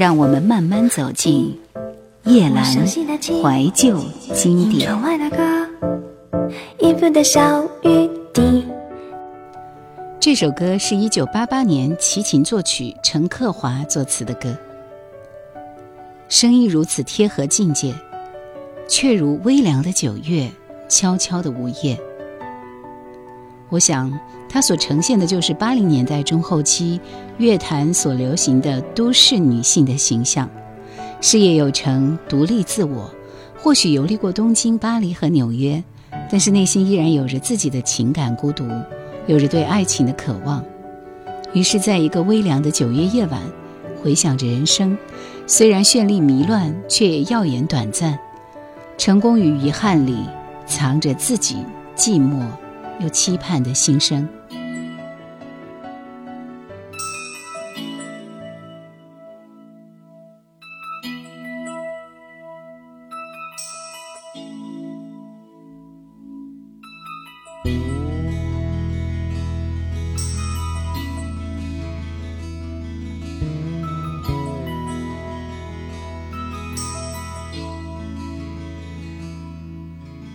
让我们慢慢走进夜阑怀旧经典。这首歌是一九八八年齐秦作曲、陈克华作词的歌，声音如此贴合境界，却如微凉的九月，悄悄的午夜。我想，它所呈现的就是八零年代中后期乐坛所流行的都市女性的形象，事业有成，独立自我，或许游历过东京、巴黎和纽约，但是内心依然有着自己的情感孤独，有着对爱情的渴望。于是，在一个微凉的九月夜晚，回想着人生，虽然绚丽迷乱，却也耀眼短暂。成功与遗憾里，藏着自己寂寞。又期盼的心声。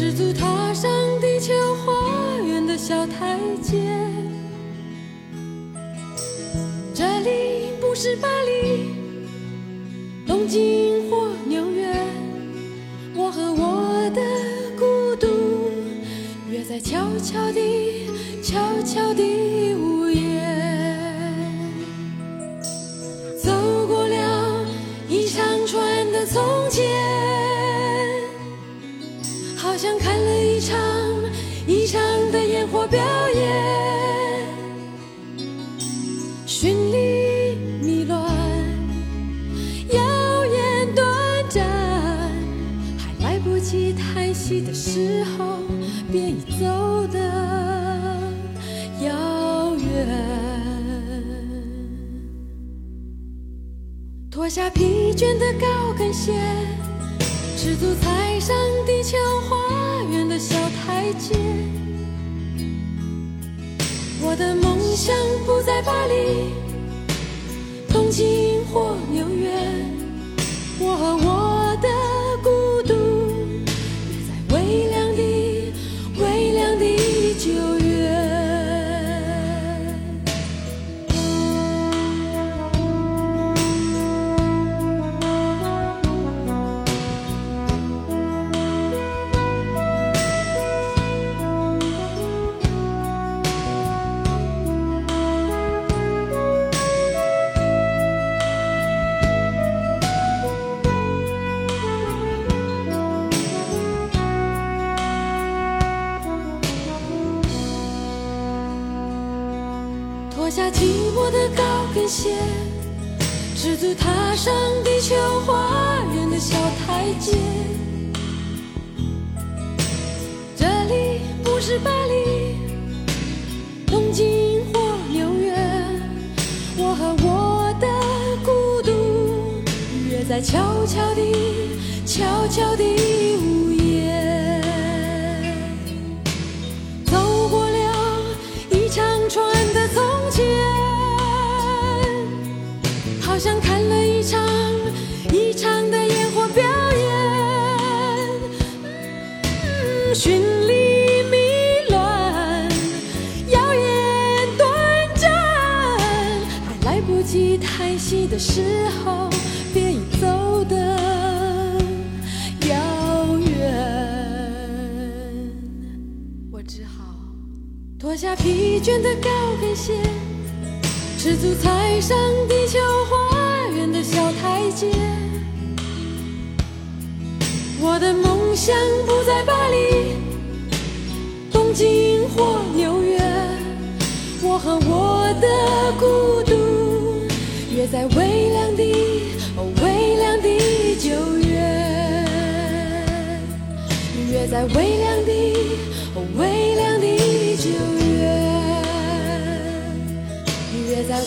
赤足踏上地球花园的小台阶。这里不是巴黎、东京或纽约，我和我的孤独约在悄悄地、悄悄地脱下疲倦的高跟鞋，赤足踩上地球花园的小台阶。我的梦想不在巴黎、东京或纽约，我和我鞋，赤足踏上地球花园的小台阶。这里不是巴黎、东京或纽约，我和我的孤独约在悄悄地、悄悄地时候，便已走得遥远。我只好脱下疲倦的高跟鞋，赤足踩上地球花园的小台阶。我的梦想不在巴黎、东京或纽约，我和我的孤。约在微凉的微凉的九月，约在微凉的微凉的九月，约在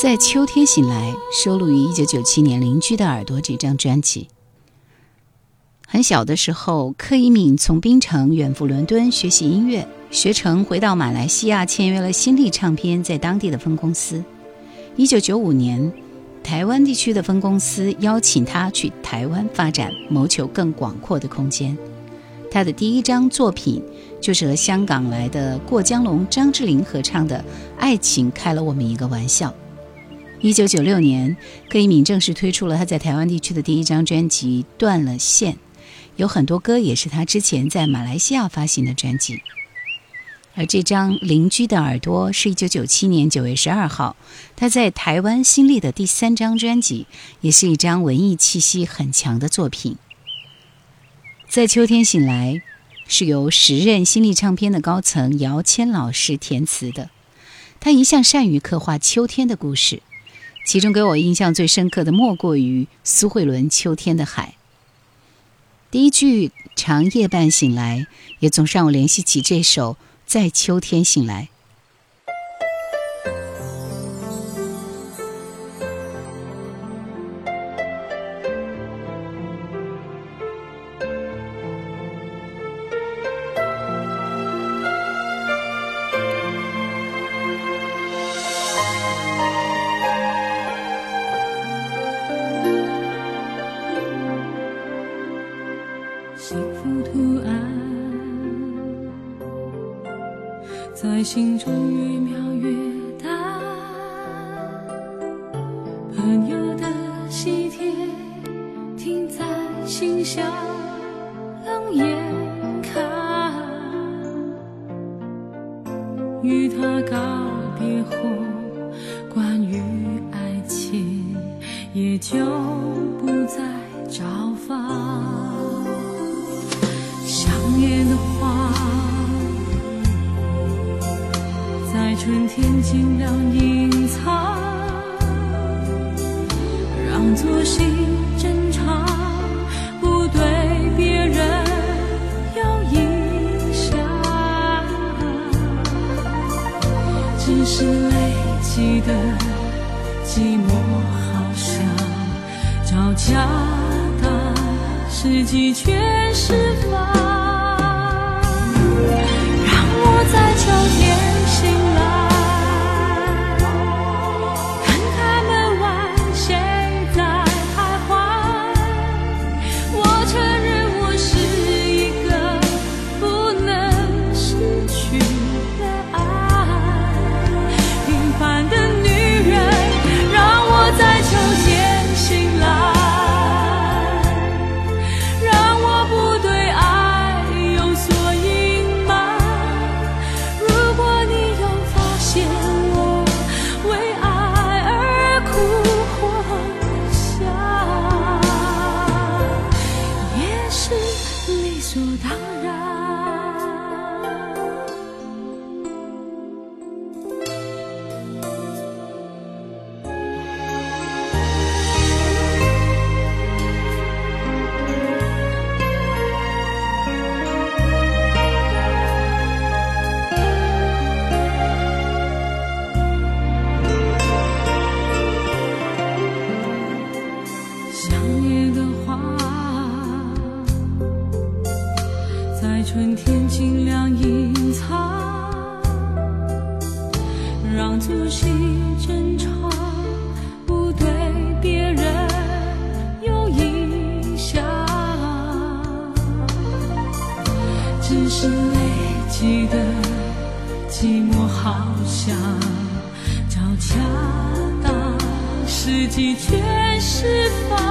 在秋天醒来，收录于一九九七年《邻居的耳朵》这张专辑。很小的时候，柯以敏从槟城远赴伦敦学习音乐，学成回到马来西亚签约了新力唱片在当地的分公司。一九九五年，台湾地区的分公司邀请他去台湾发展，谋求更广阔的空间。他的第一张作品就是和香港来的过江龙、张智霖合唱的《爱情开了我们一个玩笑》。一九九六年，柯以敏正式推出了他在台湾地区的第一张专辑《断了线》，有很多歌也是他之前在马来西亚发行的专辑。而这张《邻居的耳朵》是一九九七年九月十二号他在台湾新立的第三张专辑，也是一张文艺气息很强的作品。在秋天醒来，是由时任新力唱片的高层姚谦老师填词的，他一向善于刻画秋天的故事。其中给我印象最深刻的，莫过于苏慧伦《秋天的海》。第一句“长夜半醒来”，也总让我联系起这首《在秋天醒来》。心中越描越淡，朋友的喜帖停在信箱，冷眼看，与他告别后，关于爱情也就不再找访。春天尽量隐藏，让作息正常，不对别人有影响。只是累积的寂寞，好像找家当，时机却就当自己全释放。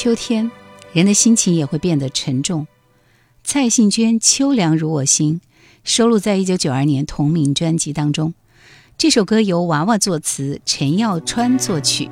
秋天，人的心情也会变得沉重。蔡幸娟《秋凉如我心》收录在一九九二年同名专辑当中。这首歌由娃娃作词，陈耀川作曲。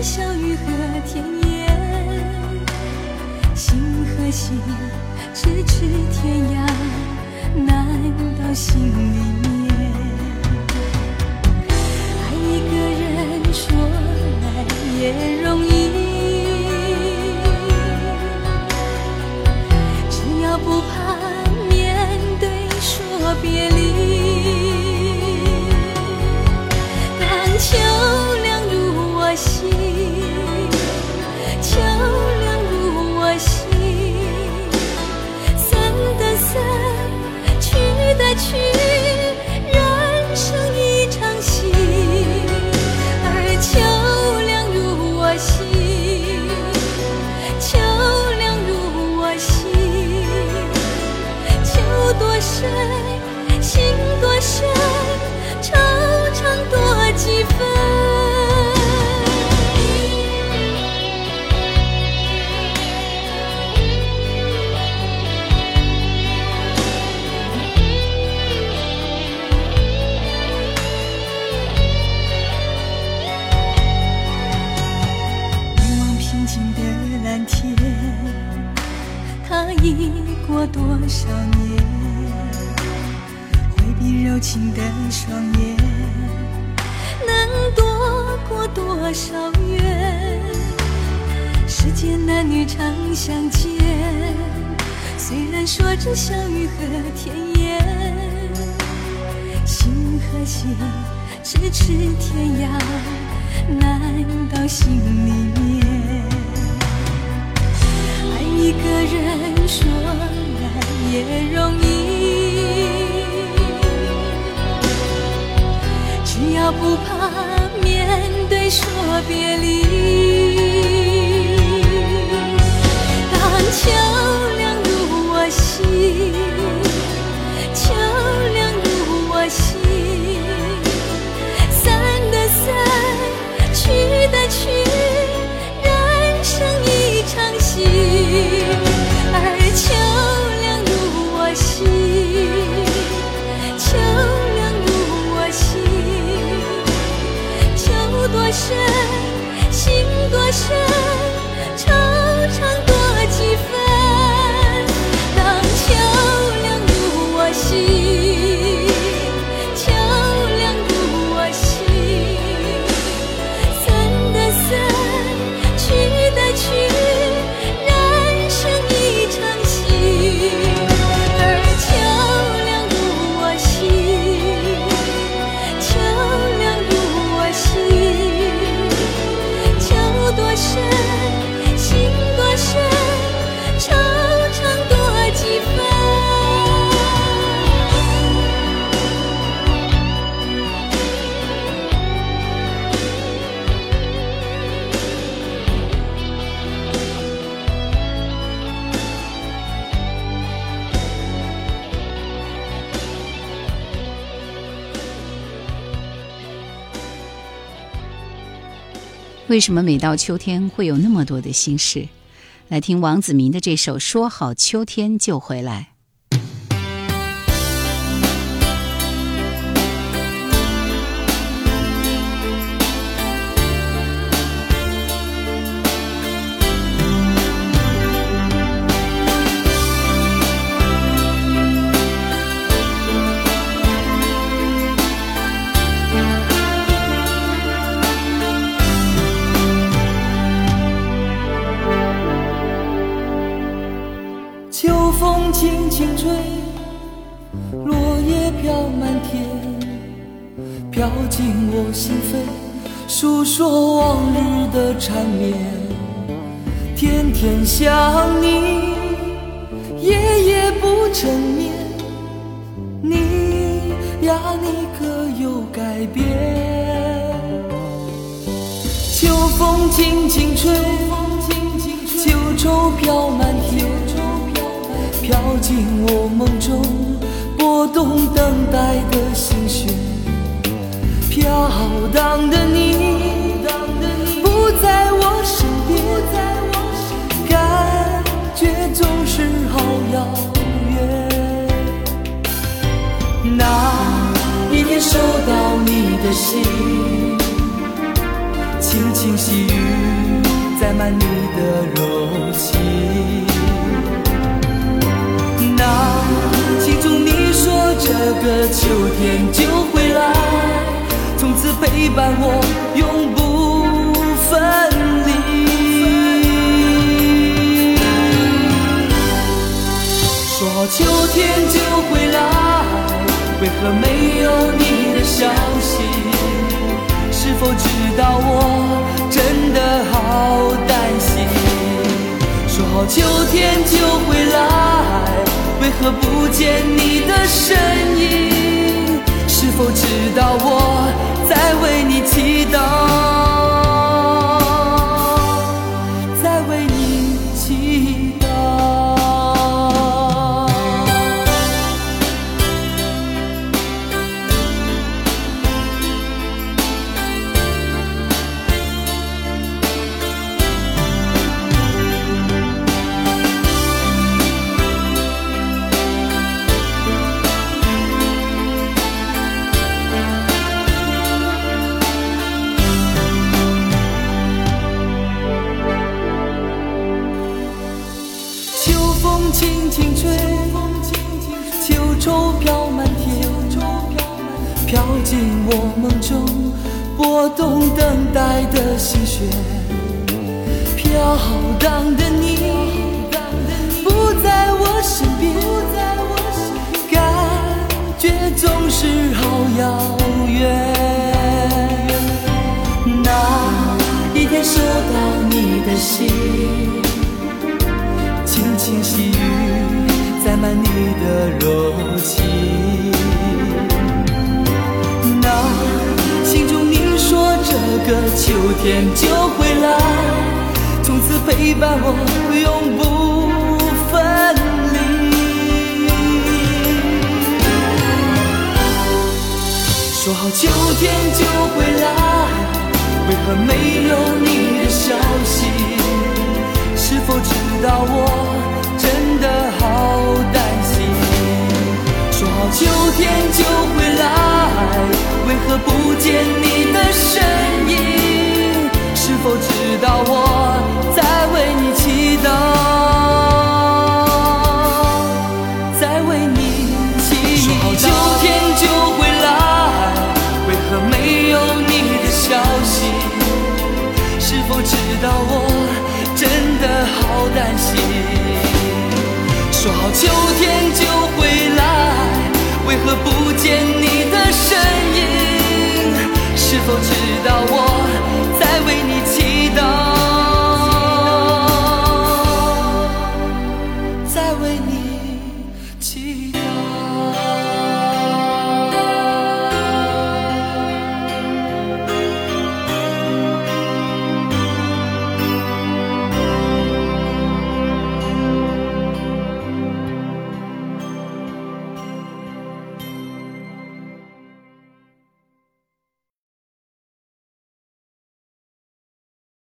笑语和甜言，心和心咫尺天涯，难到心里面。爱一个人说来也容易，只要不怕。咫尺天涯，难到心里面。爱一个人说难也容易。只要不怕面对，说别离。当秋。多为什么每到秋天会有那么多的心事？来听王子明的这首《说好秋天就回来》。呀，你可有改变？秋风轻轻吹，秋愁飘满天，飘进我梦中，拨动等待的心弦。飘荡的你，不在我身边，感觉总是好遥远。那一天收到你的信，轻轻细雨载满你的柔情。那心中你说这个秋天就会来。从此陪伴我，永不分离。说好秋天就会来，为何没有你的消息？是否知道我真的好担心？说好秋天就回来，为何不见你的身影？是否知道我？在为你祈祷。动等待的心弦，飘荡的你不在我身边，感觉总是好遥远。那一天收到你的信，轻轻细雨载满你的柔个秋天就回来，从此陪伴我永不分离。说好秋天就回来，为何没有你的消息？是否知道我真的好担心？秋天就回来，为何不见你的身影？是否知道我在为你祈祷，在为你祈祷。秋天就回来，为何没有你的消息？是否知道我真的好担心？说好秋天。